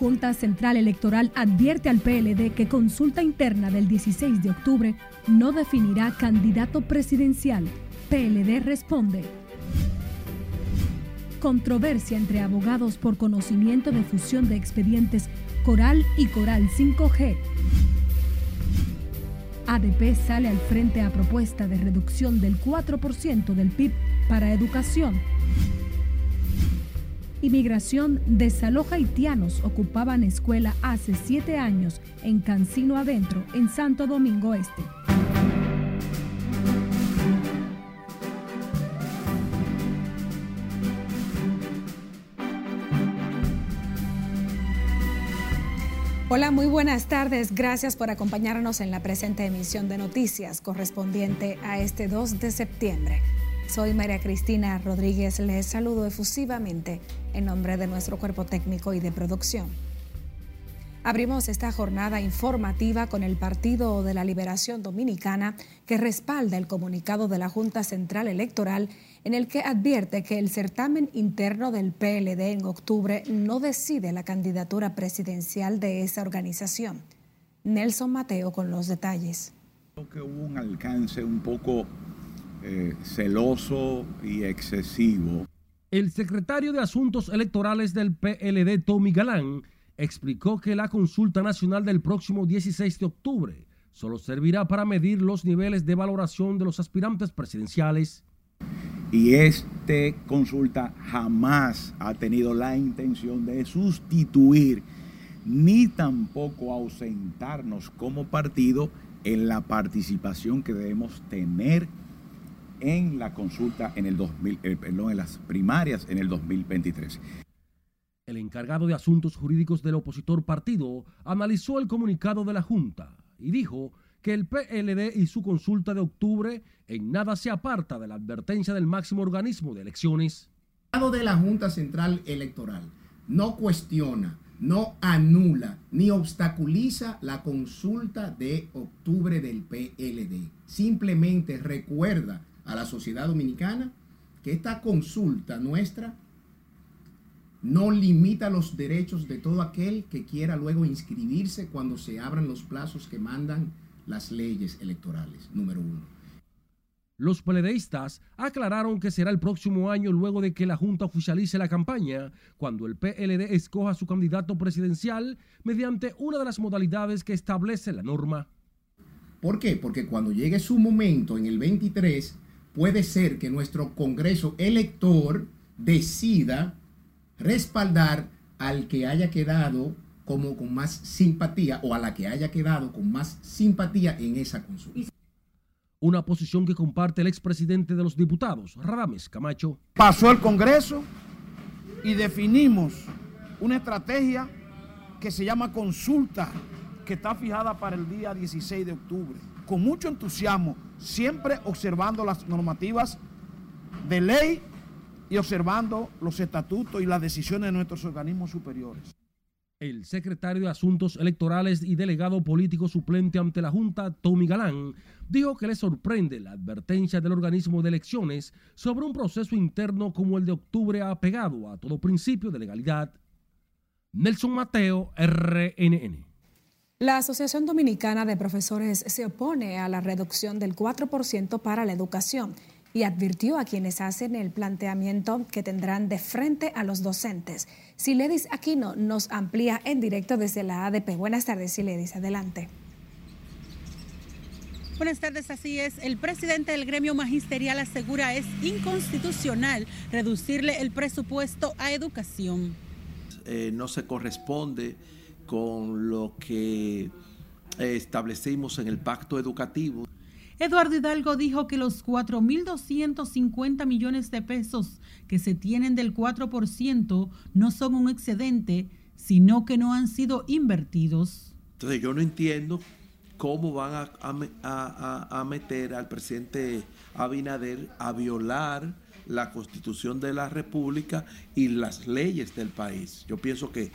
Junta Central Electoral advierte al PLD que consulta interna del 16 de octubre no definirá candidato presidencial. PLD responde. Controversia entre abogados por conocimiento de fusión de expedientes Coral y Coral 5G. ADP sale al frente a propuesta de reducción del 4% del PIB para educación. Inmigración desaloja haitianos ocupaban escuela hace siete años en Cancino Adentro, en Santo Domingo Este. Hola, muy buenas tardes. Gracias por acompañarnos en la presente emisión de noticias correspondiente a este 2 de septiembre. Soy María Cristina Rodríguez. Les saludo efusivamente en nombre de nuestro cuerpo técnico y de producción. Abrimos esta jornada informativa con el Partido de la Liberación Dominicana que respalda el comunicado de la Junta Central Electoral en el que advierte que el certamen interno del PLD en octubre no decide la candidatura presidencial de esa organización. Nelson Mateo con los detalles. Creo que hubo un alcance un poco eh, celoso y excesivo. El secretario de Asuntos Electorales del PLD, Tommy Galán, explicó que la consulta nacional del próximo 16 de octubre solo servirá para medir los niveles de valoración de los aspirantes presidenciales y este consulta jamás ha tenido la intención de sustituir ni tampoco ausentarnos como partido en la participación que debemos tener en la consulta en el 2000, eh, perdón, en las primarias en el 2023. El encargado de asuntos jurídicos del opositor partido analizó el comunicado de la Junta y dijo que el PLD y su consulta de octubre en nada se aparta de la advertencia del máximo organismo de elecciones. de la Junta Central Electoral no cuestiona, no anula ni obstaculiza la consulta de octubre del PLD. Simplemente recuerda a la sociedad dominicana que esta consulta nuestra no limita los derechos de todo aquel que quiera luego inscribirse cuando se abran los plazos que mandan las leyes electorales, número uno. Los peledeístas aclararon que será el próximo año luego de que la Junta oficialice la campaña, cuando el PLD escoja su candidato presidencial mediante una de las modalidades que establece la norma. ¿Por qué? Porque cuando llegue su momento en el 23, puede ser que nuestro Congreso elector decida respaldar al que haya quedado como con más simpatía o a la que haya quedado con más simpatía en esa consulta. Una posición que comparte el expresidente de los diputados, Radames Camacho. Pasó el Congreso y definimos una estrategia que se llama consulta, que está fijada para el día 16 de octubre. Con mucho entusiasmo, siempre observando las normativas de ley y observando los estatutos y las decisiones de nuestros organismos superiores. El secretario de Asuntos Electorales y delegado político suplente ante la Junta, Tommy Galán, dijo que le sorprende la advertencia del organismo de elecciones sobre un proceso interno como el de octubre apegado a todo principio de legalidad. Nelson Mateo, RNN. La Asociación Dominicana de Profesores se opone a la reducción del 4% para la educación y advirtió a quienes hacen el planteamiento que tendrán de frente a los docentes. Siledis Aquino nos amplía en directo desde la ADP. Buenas tardes, Siledis. Adelante. Buenas tardes, así es. El presidente del gremio magisterial asegura es inconstitucional reducirle el presupuesto a educación. Eh, no se corresponde con lo que eh, establecimos en el pacto educativo. Eduardo Hidalgo dijo que los 4.250 millones de pesos que se tienen del 4% no son un excedente, sino que no han sido invertidos. Entonces yo no entiendo cómo van a, meter al presidente Abinader a violar la constitución de la República y las leyes del país. Yo pienso que,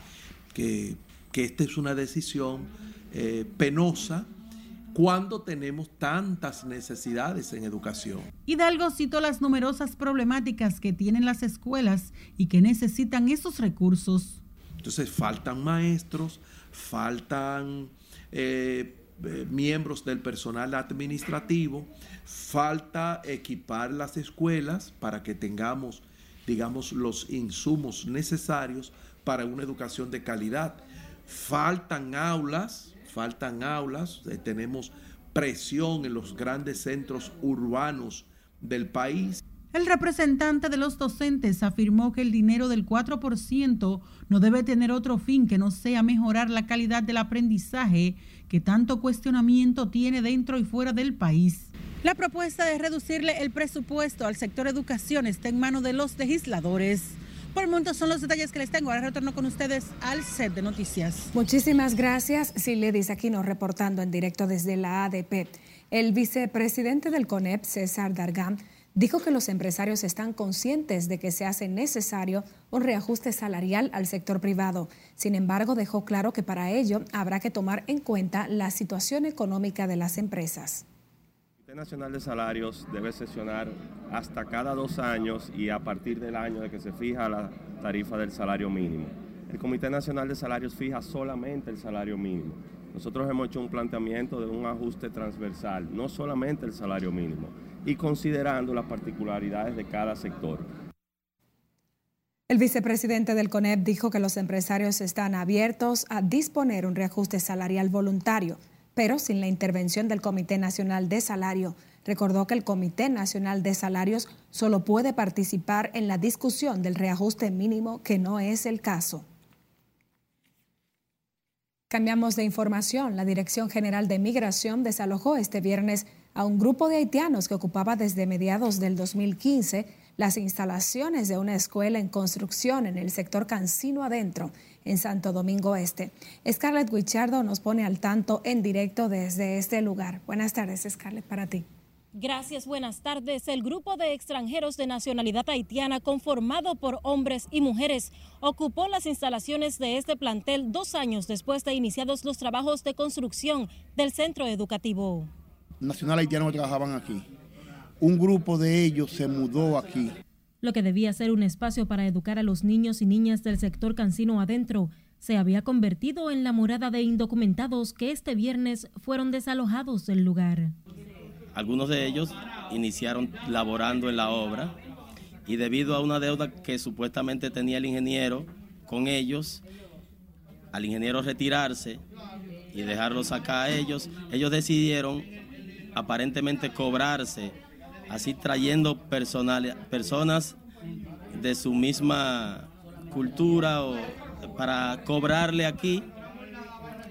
que, esta es una decisión eh, penosa cuando tenemos tantas necesidades en educación. Hidalgo citó las numerosas problemáticas que tienen las escuelas y que necesitan esos recursos. Entonces faltan maestros, faltan eh, eh, miembros del personal administrativo, falta equipar las escuelas para que tengamos, digamos, los insumos necesarios para una educación de calidad. Faltan aulas, faltan aulas, eh, tenemos presión en los grandes centros urbanos del país. El representante de los docentes afirmó que el dinero del 4% no debe tener otro fin que no sea mejorar la calidad del aprendizaje que tanto cuestionamiento tiene dentro y fuera del país. La propuesta de reducirle el presupuesto al sector educación está en manos de los legisladores. Por el son los detalles que les tengo. Ahora retorno con ustedes al set de noticias. Muchísimas gracias. Siledis Aquino reportando en directo desde la ADP. El vicepresidente del CONEP, César Dargam, dijo que los empresarios están conscientes de que se hace necesario un reajuste salarial al sector privado. Sin embargo, dejó claro que para ello habrá que tomar en cuenta la situación económica de las empresas. Nacional de Salarios debe sesionar hasta cada dos años y a partir del año de que se fija la tarifa del salario mínimo. El Comité Nacional de Salarios fija solamente el salario mínimo. Nosotros hemos hecho un planteamiento de un ajuste transversal, no solamente el salario mínimo y considerando las particularidades de cada sector. El vicepresidente del CONEP dijo que los empresarios están abiertos a disponer un reajuste salarial voluntario, pero sin la intervención del Comité Nacional de Salario. Recordó que el Comité Nacional de Salarios solo puede participar en la discusión del reajuste mínimo, que no es el caso. Cambiamos de información. La Dirección General de Migración desalojó este viernes a un grupo de haitianos que ocupaba desde mediados del 2015 las instalaciones de una escuela en construcción en el sector Cancino Adentro, en Santo Domingo Este. Scarlett Guichardo nos pone al tanto en directo desde este lugar. Buenas tardes, Scarlett, para ti. Gracias, buenas tardes. El grupo de extranjeros de nacionalidad haitiana, conformado por hombres y mujeres, ocupó las instalaciones de este plantel dos años después de iniciados los trabajos de construcción del centro educativo nacional haitiano que trabajaban aquí. Un grupo de ellos se mudó aquí. Lo que debía ser un espacio para educar a los niños y niñas del sector cancino adentro se había convertido en la morada de indocumentados que este viernes fueron desalojados del lugar. Algunos de ellos iniciaron laborando en la obra y debido a una deuda que supuestamente tenía el ingeniero con ellos, al ingeniero retirarse y dejarlos acá a ellos, ellos decidieron aparentemente cobrarse, así trayendo personas de su misma cultura para cobrarle aquí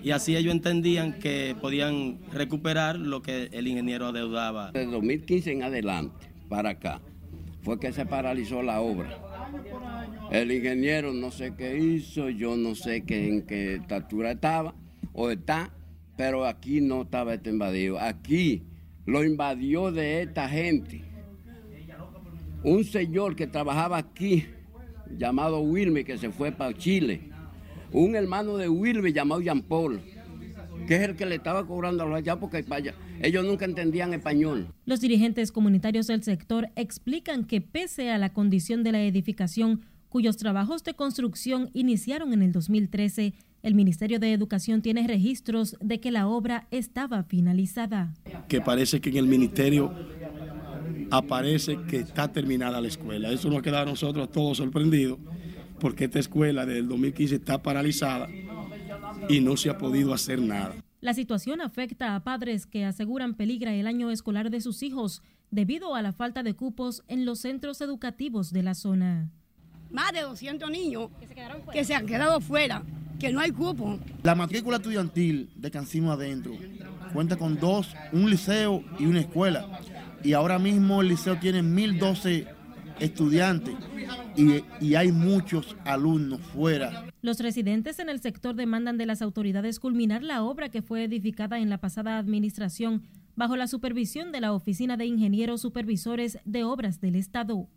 y así ellos entendían que podían recuperar lo que el ingeniero adeudaba. Desde 2015 en adelante, para acá, fue que se paralizó la obra. El ingeniero no sé qué hizo, yo no sé qué, en qué estatura estaba o está, pero aquí no estaba este invadido. Aquí lo invadió de esta gente. Un señor que trabajaba aquí, llamado Wilme, que se fue para Chile. Un hermano de Wilme llamado Jean Paul, que es el que le estaba cobrando a los allá porque ellos nunca entendían español. Los dirigentes comunitarios del sector explican que pese a la condición de la edificación, cuyos trabajos de construcción iniciaron en el 2013, el Ministerio de Educación tiene registros de que la obra estaba finalizada. Que parece que en el ministerio aparece que está terminada la escuela. Eso nos queda a nosotros todos sorprendidos porque esta escuela desde el 2015 está paralizada y no se ha podido hacer nada. La situación afecta a padres que aseguran peligra el año escolar de sus hijos debido a la falta de cupos en los centros educativos de la zona. Más de 200 niños que se han quedado fuera que no hay cupo. La matrícula estudiantil de Cancino Adentro cuenta con dos, un liceo y una escuela. Y ahora mismo el liceo tiene 1012 estudiantes y, y, hay muchos alumnos fuera. Los residentes en el sector demandan de las autoridades culminar la obra que fue edificada en la pasada administración bajo la supervisión de la Oficina de Ingenieros Supervisores de Obras del Estado.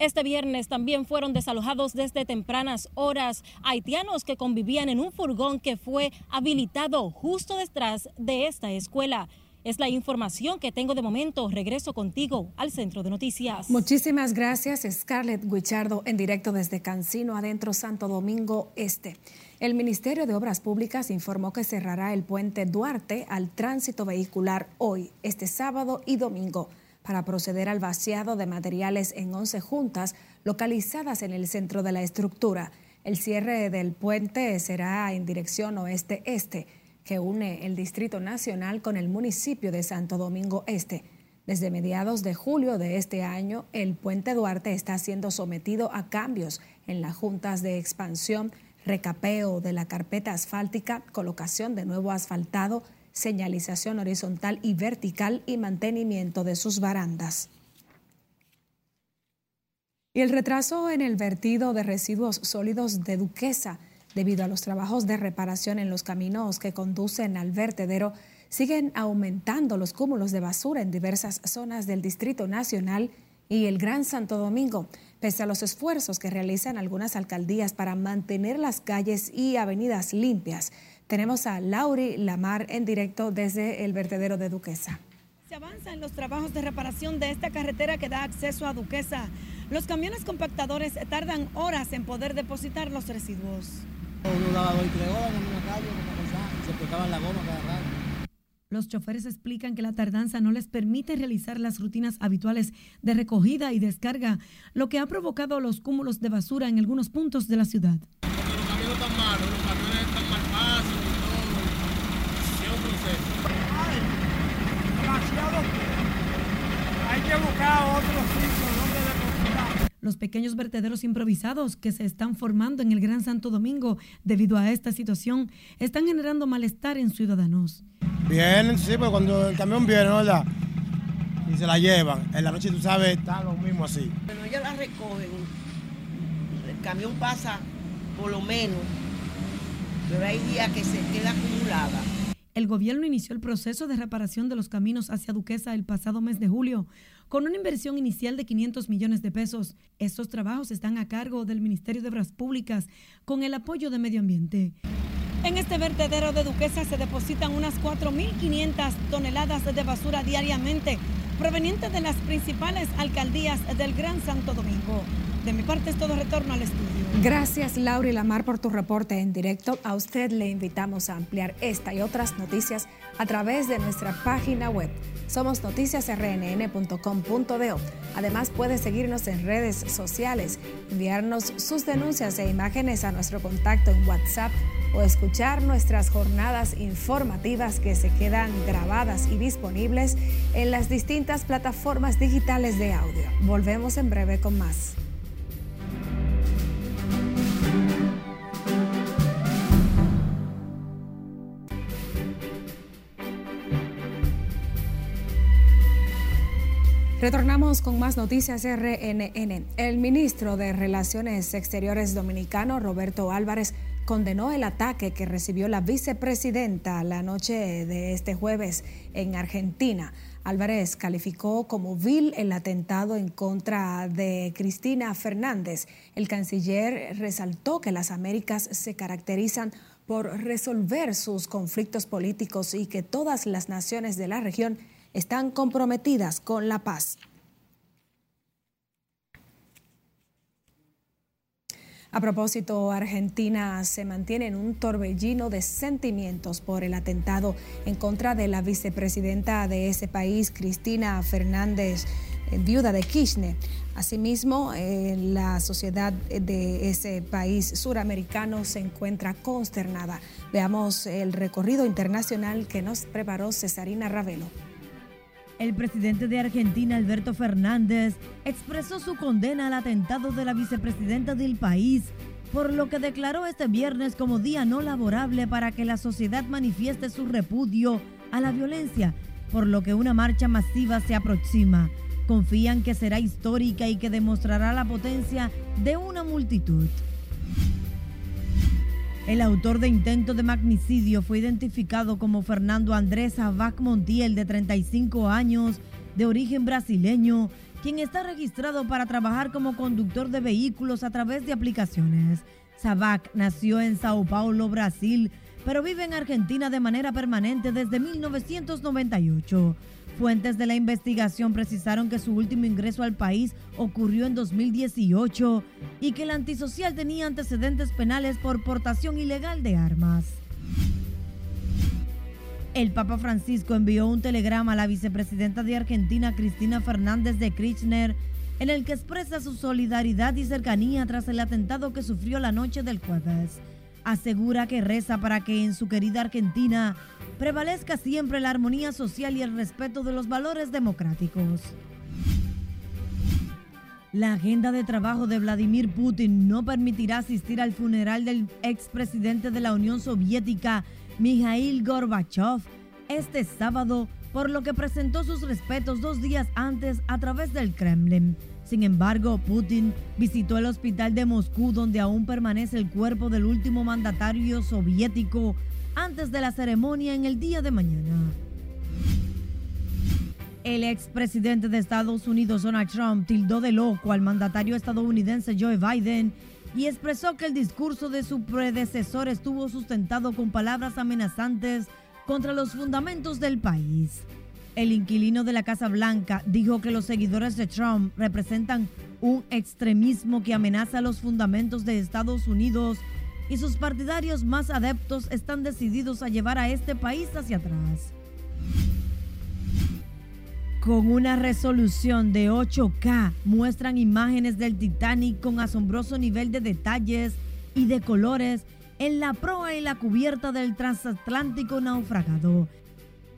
Este viernes también fueron desalojados desde tempranas horas haitianos que convivían en un furgón que fue habilitado justo detrás de esta escuela. Es la información que tengo de momento. Regreso contigo al centro de noticias. Muchísimas gracias, Scarlett Guichardo, en directo desde Cancino, adentro Santo Domingo Este. El Ministerio de Obras Públicas informó que cerrará el puente Duarte al tránsito vehicular hoy, este sábado y domingo, para proceder al vaciado de materiales en 11 juntas localizadas en el centro de la estructura. El cierre del puente será en dirección oeste-este que une el Distrito Nacional con el municipio de Santo Domingo Este. Desde mediados de julio de este año, el puente Duarte está siendo sometido a cambios en las juntas de expansión, recapeo de la carpeta asfáltica, colocación de nuevo asfaltado, señalización horizontal y vertical y mantenimiento de sus barandas. Y el retraso en el vertido de residuos sólidos de Duquesa debido a los trabajos de reparación en los caminos que conducen al vertedero, siguen aumentando los cúmulos de basura en diversas zonas del Distrito Nacional y el Gran Santo Domingo, pese a los esfuerzos que realizan algunas alcaldías para mantener las calles y avenidas limpias. Tenemos a Lauri Lamar en directo desde el vertedero de Duquesa. Se avanza en los trabajos de reparación de esta carretera que da acceso a Duquesa. Los camiones compactadores tardan horas en poder depositar los residuos. Los choferes explican que la tardanza no les permite realizar las rutinas habituales de recogida y descarga, lo que ha provocado los cúmulos de basura en algunos puntos de la ciudad. los camiones están malos, los camiones están fáciles y todo. Es un proceso. Hay que buscar otros sitios donde depositar. Los pequeños vertederos improvisados que se están formando en el Gran Santo Domingo debido a esta situación están generando malestar en ciudadanos. Vienen, sí, pero cuando el camión viene, ¿verdad? Y se la llevan. En la noche, tú sabes, está lo mismo así. Bueno, ellos la recogen. El camión pasa por lo menos, pero hay días que se queda acumulada. El gobierno inició el proceso de reparación de los caminos hacia Duquesa el pasado mes de julio, con una inversión inicial de 500 millones de pesos. Estos trabajos están a cargo del Ministerio de Obras Públicas con el apoyo de Medio Ambiente. En este vertedero de Duquesa se depositan unas 4.500 toneladas de basura diariamente, provenientes de las principales alcaldías del Gran Santo Domingo. De mi parte es todo retorno al estudio. Gracias Laura y Lamar por tu reporte en directo. A usted le invitamos a ampliar esta y otras noticias a través de nuestra página web. Somos noticiasrnn.com.do. Además puede seguirnos en redes sociales, enviarnos sus denuncias e imágenes a nuestro contacto en WhatsApp o escuchar nuestras jornadas informativas que se quedan grabadas y disponibles en las distintas plataformas digitales de audio. Volvemos en breve con más. Retornamos con más noticias RNN. El ministro de Relaciones Exteriores dominicano, Roberto Álvarez, condenó el ataque que recibió la vicepresidenta la noche de este jueves en Argentina. Álvarez calificó como vil el atentado en contra de Cristina Fernández. El canciller resaltó que las Américas se caracterizan por resolver sus conflictos políticos y que todas las naciones de la región están comprometidas con la paz. A propósito, Argentina se mantiene en un torbellino de sentimientos por el atentado en contra de la vicepresidenta de ese país, Cristina Fernández, eh, viuda de Kirchner. Asimismo, eh, la sociedad de ese país suramericano se encuentra consternada. Veamos el recorrido internacional que nos preparó Cesarina Ravelo. El presidente de Argentina, Alberto Fernández, expresó su condena al atentado de la vicepresidenta del país, por lo que declaró este viernes como día no laborable para que la sociedad manifieste su repudio a la violencia, por lo que una marcha masiva se aproxima. Confían que será histórica y que demostrará la potencia de una multitud. El autor de intento de magnicidio fue identificado como Fernando Andrés Abac Montiel, de 35 años, de origen brasileño, quien está registrado para trabajar como conductor de vehículos a través de aplicaciones. Sabac nació en Sao Paulo, Brasil, pero vive en Argentina de manera permanente desde 1998. Fuentes de la investigación precisaron que su último ingreso al país ocurrió en 2018 y que el antisocial tenía antecedentes penales por portación ilegal de armas. El Papa Francisco envió un telegrama a la vicepresidenta de Argentina, Cristina Fernández de Kirchner, en el que expresa su solidaridad y cercanía tras el atentado que sufrió la noche del jueves. Asegura que reza para que en su querida Argentina prevalezca siempre la armonía social y el respeto de los valores democráticos. La agenda de trabajo de Vladimir Putin no permitirá asistir al funeral del expresidente de la Unión Soviética, Mikhail Gorbachev, este sábado, por lo que presentó sus respetos dos días antes a través del Kremlin. Sin embargo, Putin visitó el hospital de Moscú donde aún permanece el cuerpo del último mandatario soviético antes de la ceremonia en el día de mañana. El expresidente de Estados Unidos, Donald Trump, tildó de loco al mandatario estadounidense Joe Biden y expresó que el discurso de su predecesor estuvo sustentado con palabras amenazantes contra los fundamentos del país. El inquilino de la Casa Blanca dijo que los seguidores de Trump representan un extremismo que amenaza los fundamentos de Estados Unidos y sus partidarios más adeptos están decididos a llevar a este país hacia atrás. Con una resolución de 8K muestran imágenes del Titanic con asombroso nivel de detalles y de colores en la proa y la cubierta del transatlántico naufragado.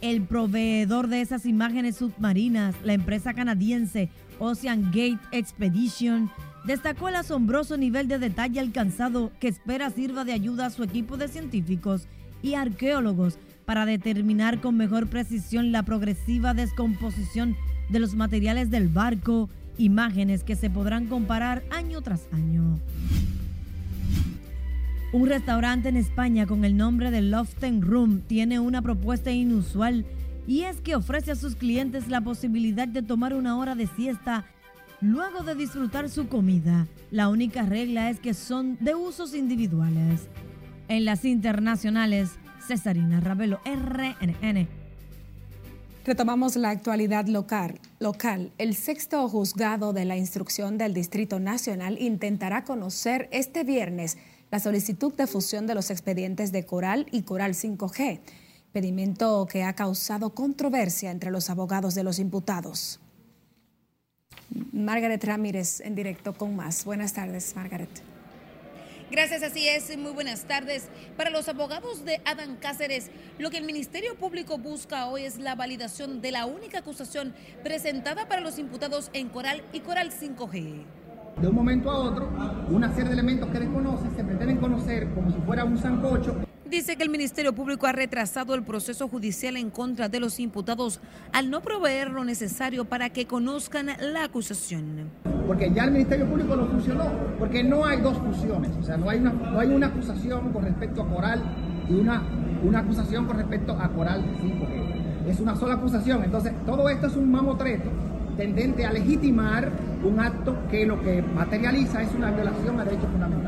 El proveedor de esas imágenes submarinas, la empresa canadiense Ocean Gate Expedition, destacó el asombroso nivel de detalle alcanzado que espera sirva de ayuda a su equipo de científicos y arqueólogos para determinar con mejor precisión la progresiva descomposición de los materiales del barco, imágenes que se podrán comparar año tras año. Un restaurante en España con el nombre de Loften Room tiene una propuesta inusual y es que ofrece a sus clientes la posibilidad de tomar una hora de siesta luego de disfrutar su comida. La única regla es que son de usos individuales. En las internacionales, Cesarina Ravelo, RNN. Retomamos la actualidad local. local. El sexto juzgado de la instrucción del Distrito Nacional intentará conocer este viernes la solicitud de fusión de los expedientes de Coral y Coral 5G, pedimento que ha causado controversia entre los abogados de los imputados. Margaret Ramírez en directo con más. Buenas tardes, Margaret. Gracias, así es. Muy buenas tardes. Para los abogados de Adán Cáceres, lo que el Ministerio Público busca hoy es la validación de la única acusación presentada para los imputados en Coral y Coral 5G. De un momento a otro, una serie de elementos que desconoce se pretenden conocer como si fuera un sancocho dice que el Ministerio Público ha retrasado el proceso judicial en contra de los imputados al no proveer lo necesario para que conozcan la acusación. Porque ya el Ministerio Público no funcionó, porque no hay dos fusiones, o sea, no hay una, no hay una acusación con respecto a Coral y una, una acusación con respecto a Coral sí, porque es una sola acusación. Entonces, todo esto es un mamotreto tendente a legitimar un acto que lo que materializa es una violación a derechos fundamentales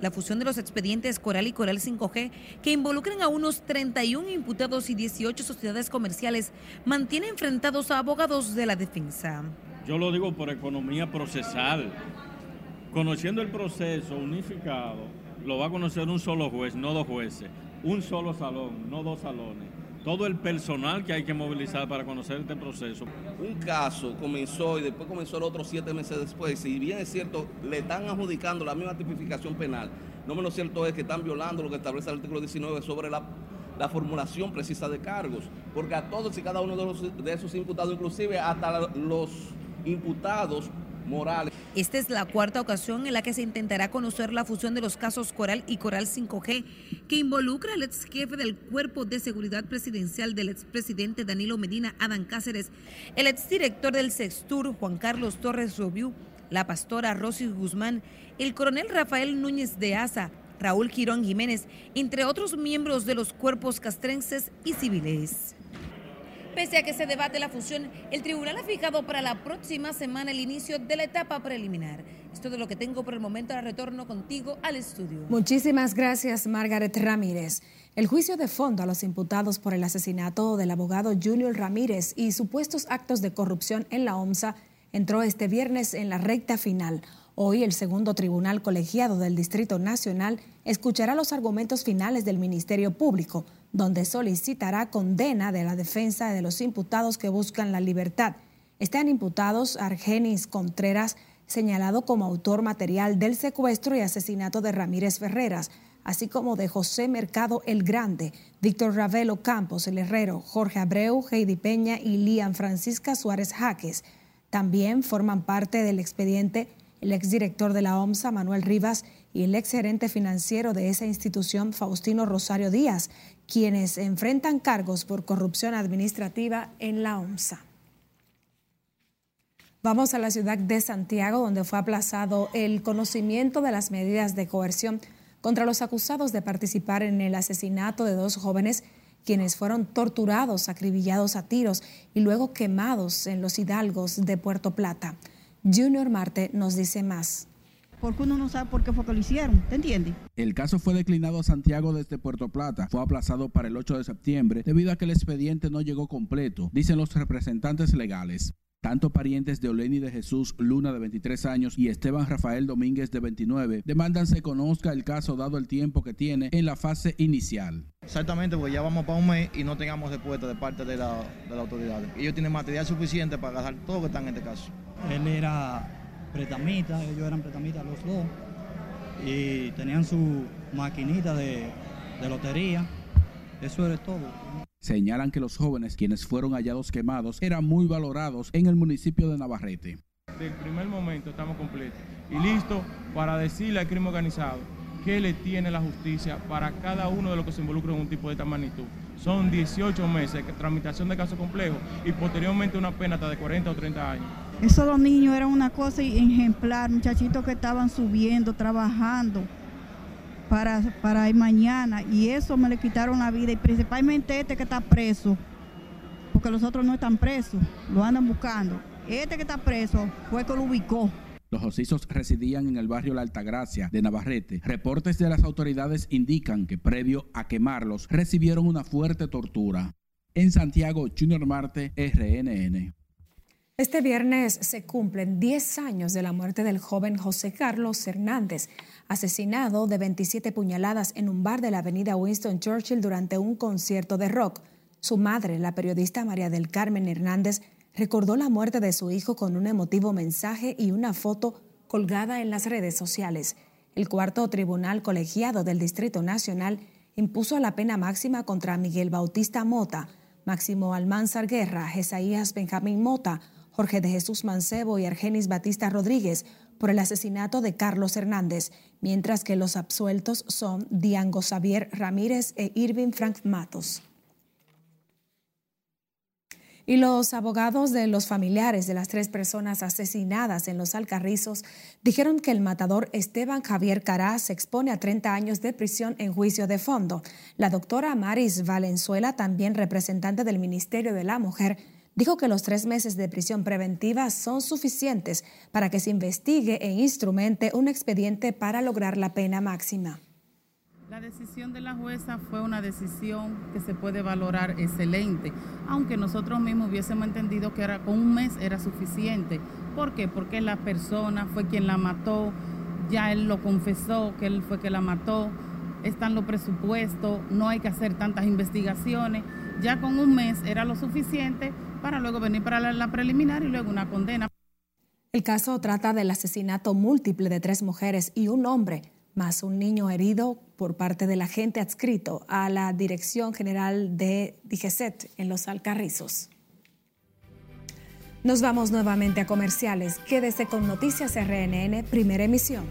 la fusión de los expedientes Coral y Coral 5G, que involucran a unos 31 imputados y 18 sociedades comerciales, mantiene enfrentados a abogados de la defensa. Yo lo digo por economía procesal. Conociendo el proceso unificado, lo va a conocer un solo juez, no dos jueces, un solo salón, no dos salones todo el personal que hay que movilizar para conocer este proceso. Un caso comenzó y después comenzó el otro siete meses después. Si bien es cierto, le están adjudicando la misma tipificación penal, no menos cierto es que están violando lo que establece el artículo 19 sobre la, formulación precisa de cargos, porque a todos y cada uno de, esos imputados, inclusive hasta los imputados morales. Esta es la cuarta ocasión en la que se intentará conocer la fusión de los casos Coral y Coral 5G, que involucra al ex jefe del Cuerpo de Seguridad Presidencial del expresidente Danilo Medina, Adán Cáceres, el exdirector del Sextur, Juan Carlos Torres Robiú, la pastora Rosy Guzmán, el coronel Rafael Núñez de Asa, Raúl Girón Jiménez, entre otros miembros de los cuerpos castrenses y civiles. Pese a que se debate la fusión, el tribunal ha fijado para la próxima semana el inicio de la etapa preliminar. Es todo lo que tengo por el momento. Ahora retorno contigo al estudio. Muchísimas gracias, Margaret Ramírez. El juicio de fondo a los imputados por el asesinato del abogado Junior Ramírez y supuestos actos de corrupción en la OMSA entró este viernes en la recta final. Hoy el segundo tribunal colegiado del Distrito Nacional escuchará los argumentos finales del Ministerio Público, donde solicitará condena de la defensa de los imputados que buscan la libertad. Están imputados Argenis Contreras, señalado como autor material del secuestro y asesinato de Ramírez Ferreras, así como de José Mercado el Grande, Víctor Ravelo Campos el Herrero, Jorge Abreu, Heidi Peña y Lian Francisca Suárez Jaques. También forman parte del expediente el exdirector de la OMSA, Manuel Rivas, y el exgerente financiero de esa institución, Faustino Rosario Díaz, quienes enfrentan cargos por corrupción administrativa en la OMSA. Vamos a la ciudad de Santiago, donde fue aplazado el conocimiento de las medidas de coerción contra los acusados de participar en el asesinato de dos jóvenes quienes fueron torturados, acribillados a tiros y luego quemados en los hidalgos de Puerto Plata. Junior Marte nos dice más. Porque uno no sabe por qué fue que lo hicieron, ¿te entiendes? El caso fue declinado a Santiago desde Puerto Plata. Fue aplazado para el 8 de septiembre debido a que el expediente no llegó completo, dicen los representantes legales. Tanto parientes de Oleni de Jesús Luna de 23 años y Esteban Rafael Domínguez de 29 demandan se conozca el caso dado el tiempo que tiene en la fase inicial. Exactamente, pues ya vamos para un mes y no tengamos respuesta de parte de la, de la autoridad. Ellos tienen material suficiente para agarrar todo lo que está en este caso. Él era pretamita, ellos eran pretamitas los dos y tenían su maquinita de, de lotería. Eso era todo. Señalan que los jóvenes quienes fueron hallados quemados eran muy valorados en el municipio de Navarrete. Del primer momento estamos completos y listos para decirle al crimen organizado qué le tiene la justicia para cada uno de los que se involucra en un tipo de esta magnitud. Son 18 meses de tramitación de casos complejos y posteriormente una pena hasta de 40 o 30 años. Esos dos niños eran una cosa ejemplar, muchachitos que estaban subiendo, trabajando para, para ir mañana y eso me le quitaron la vida y principalmente este que está preso, porque los otros no están presos, lo andan buscando. Este que está preso fue que lo ubicó. Los osisos residían en el barrio La Altagracia de Navarrete. Reportes de las autoridades indican que previo a quemarlos recibieron una fuerte tortura. En Santiago, Junior Marte, RNN. Este viernes se cumplen 10 años de la muerte del joven José Carlos Hernández, asesinado de 27 puñaladas en un bar de la avenida Winston Churchill durante un concierto de rock. Su madre, la periodista María del Carmen Hernández, recordó la muerte de su hijo con un emotivo mensaje y una foto colgada en las redes sociales. El cuarto tribunal colegiado del Distrito Nacional impuso la pena máxima contra Miguel Bautista Mota, Máximo Almanzar Guerra, Jesaías Benjamín Mota, Jorge de Jesús Mancebo y Argenis Batista Rodríguez por el asesinato de Carlos Hernández, mientras que los absueltos son Diango Xavier Ramírez e Irving Frank Matos. Y los abogados de los familiares de las tres personas asesinadas en los Alcarrizos dijeron que el matador Esteban Javier Caraz se expone a 30 años de prisión en juicio de fondo. La doctora Maris Valenzuela, también representante del Ministerio de la Mujer, dijo que los tres meses de prisión preventiva son suficientes para que se investigue e instrumente un expediente para lograr la pena máxima. La decisión de la jueza fue una decisión que se puede valorar excelente, aunque nosotros mismos hubiésemos entendido que con un mes era suficiente. ¿Por qué? Porque la persona fue quien la mató, ya él lo confesó que él fue quien la mató, están los presupuestos, no hay que hacer tantas investigaciones. Ya con un mes era lo suficiente para luego venir para la, preliminar y luego una condena. El caso trata del asesinato múltiple de tres mujeres y un hombre, más un niño herido por parte del agente adscrito a la Dirección General de DGCET en Los Alcarrizos. Nos vamos nuevamente a comerciales. Quédese con Noticias RNN, primera emisión.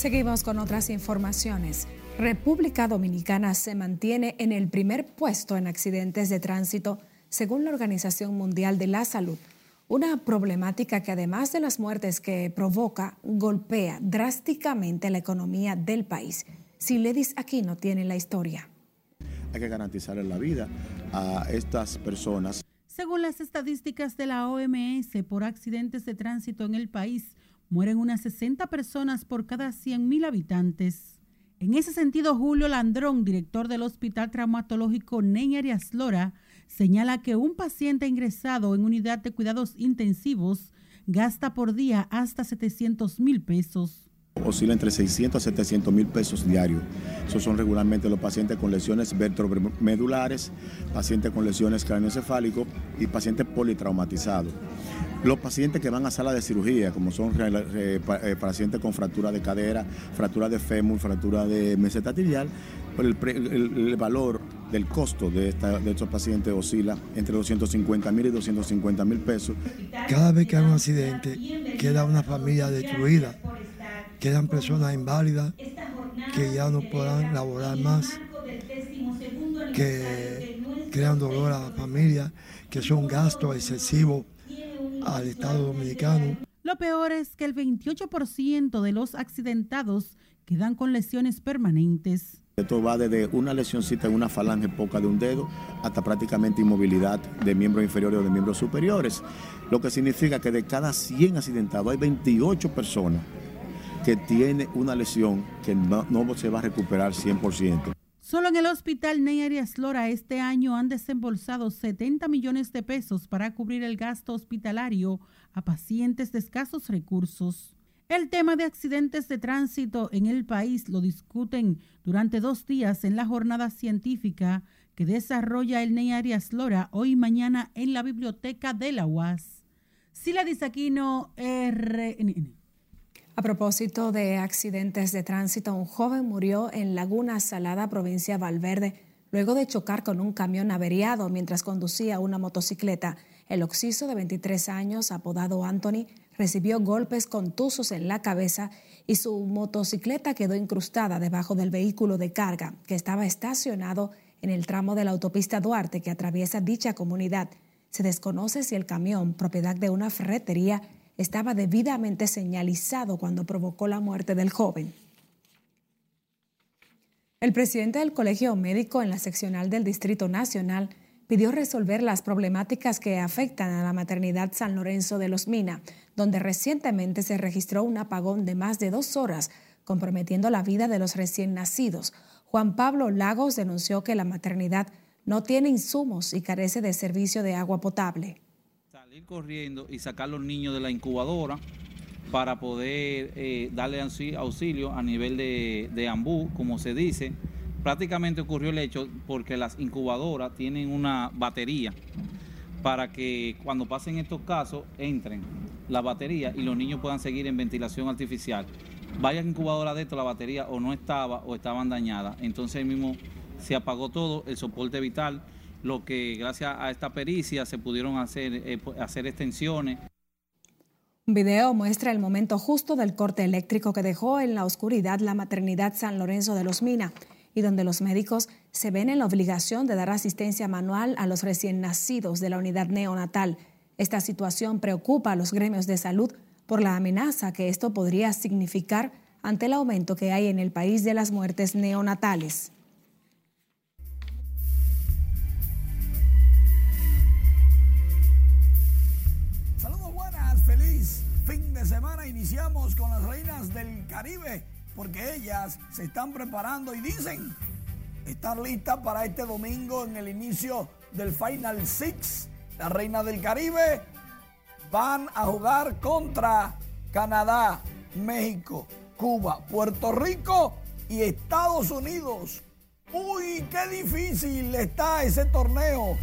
Seguimos con otras informaciones. República Dominicana se mantiene en el primer puesto en accidentes de tránsito según la Organización Mundial de la Salud. Una problemática que además de las muertes que provoca, golpea drásticamente la economía del país. Si Ledis aquí no tiene la historia. Hay que garantizarle la vida a estas personas. Según las estadísticas de la OMS, por accidentes de tránsito en el país, mueren unas 60 personas por cada 100.000 habitantes. En ese sentido, Julio Landrón, director del Hospital Traumatológico Ney Arias Lora, señala que un paciente ingresado en unidad de cuidados intensivos gasta por día hasta 700 mil pesos. Oscila entre 600 a 700 mil pesos diarios. Esos son regularmente los pacientes con lesiones vertebromedulares, pacientes con lesiones craneoencefálicos y pacientes politraumatizados. Los pacientes que van a sala de cirugía, como son eh, pacientes con fractura de cadera, fractura de fémur, fractura de meseta tibial, el, el, valor del costo de, de estos pacientes oscila entre 250 mil y 250 mil pesos. Cada vez que hay un accidente, queda una familia destruida, quedan personas inválidas que ya no podrán laborar más, que crean dolor a la familia, que son gastos excesivos al Estado Dominicano. Lo peor es que el 28% de los accidentados quedan con lesiones permanentes. Esto va desde una lesioncita en una falange poca de un dedo hasta prácticamente inmovilidad de miembros inferiores o de miembros superiores, lo que significa que de cada 100 accidentados hay 28 personas que tienen una lesión que no, no se va a recuperar 100%. Solo en el hospital Ney Arias Lora este año han desembolsado 70 millones de pesos para cubrir el gasto hospitalario a pacientes de escasos recursos. El tema de accidentes de tránsito en el país lo discuten durante dos días en la jornada científica que desarrolla el Ney Arias Lora hoy y mañana en la biblioteca de la UAS. Sila Disaquino, RNN. A propósito de accidentes de tránsito, un joven murió en Laguna Salada, provincia de Valverde, luego de chocar con un camión averiado mientras conducía una motocicleta. El occiso de 23 años, apodado Anthony, recibió golpes contusos en la cabeza y su motocicleta quedó incrustada debajo del vehículo de carga que estaba estacionado en el tramo de la autopista Duarte que atraviesa dicha comunidad. Se desconoce si el camión, propiedad de una ferretería, estaba debidamente señalizado cuando provocó la muerte del joven. El presidente del Colegio Médico en la seccional del Distrito Nacional pidió resolver las problemáticas que afectan a la maternidad San Lorenzo de los Mina, donde recientemente se registró un apagón de más de dos horas, comprometiendo la vida de los recién nacidos. Juan Pablo Lagos denunció que la maternidad no tiene insumos y carece de servicio de agua potable ir corriendo y sacar los niños de la incubadora para poder eh, darle auxilio a nivel de, de ambú, como se dice. Prácticamente ocurrió el hecho porque las incubadoras tienen una batería para que cuando pasen estos casos entren la batería y los niños puedan seguir en ventilación artificial. Vaya incubadora de esto, la batería o no estaba o estaban dañadas. Entonces mismo se apagó todo, el soporte vital lo que gracias a esta pericia se pudieron hacer, eh, hacer extensiones. Un video muestra el momento justo del corte eléctrico que dejó en la oscuridad la maternidad San Lorenzo de los Mina y donde los médicos se ven en la obligación de dar asistencia manual a los recién nacidos de la unidad neonatal. Esta situación preocupa a los gremios de salud por la amenaza que esto podría significar ante el aumento que hay en el país de las muertes neonatales. Caribe, porque ellas se están preparando y dicen estar listas para este domingo en el inicio del Final Six. Las reinas del Caribe van a jugar contra Canadá, México, Cuba, Puerto Rico y Estados Unidos. Uy, qué difícil está ese torneo.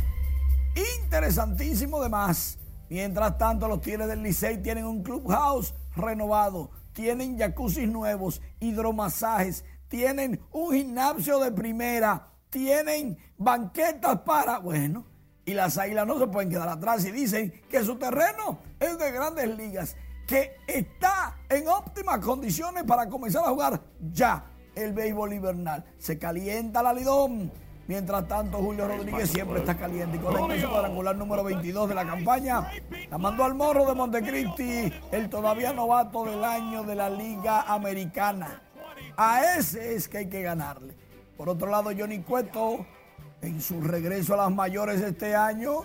Interesantísimo de más. Mientras tanto, los Tigres del Licey tienen un clubhouse renovado, tienen jacuzzi nuevos, hidromasajes, tienen un gimnasio de primera, tienen banquetas para, bueno, y las águilas no se pueden quedar atrás y dicen que su terreno es de grandes ligas, que está en óptimas condiciones para comenzar a jugar ya el béisbol invernal. Se calienta la Lidón Mientras tanto, Julio Rodríguez siempre está caliente y conecta su cuadrangular número 22 de la campaña. La mandó al morro de Montecristi, el todavía novato del año de la Liga Americana. A ese es que hay que ganarle. Por otro lado, Johnny Cueto, en su regreso a las mayores este año,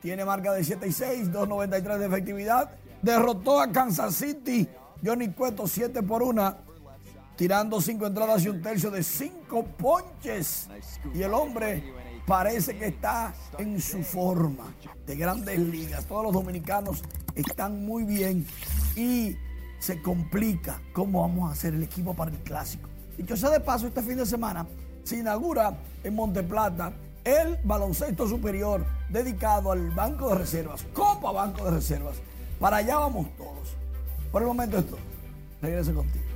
tiene marca de 7 y 6, 2.93 de efectividad. Derrotó a Kansas City. Johnny Cueto 7 por 1, tirando 5 entradas y un tercio de 5 ponches. Y el hombre parece que está en su forma de grandes ligas. Todos los dominicanos están muy bien y se complica cómo vamos a hacer el equipo para el clásico. Y que sea de paso, este fin de semana se inaugura en Monteplata el baloncesto superior dedicado al Banco de Reservas, Copa Banco de Reservas. Para allá vamos todos. Por el momento es todo. Regreso contigo.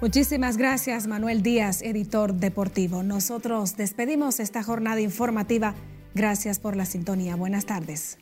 Muchísimas gracias, Manuel Díaz, editor deportivo. Nosotros despedimos esta jornada informativa. Gracias por la sintonía. Buenas tardes.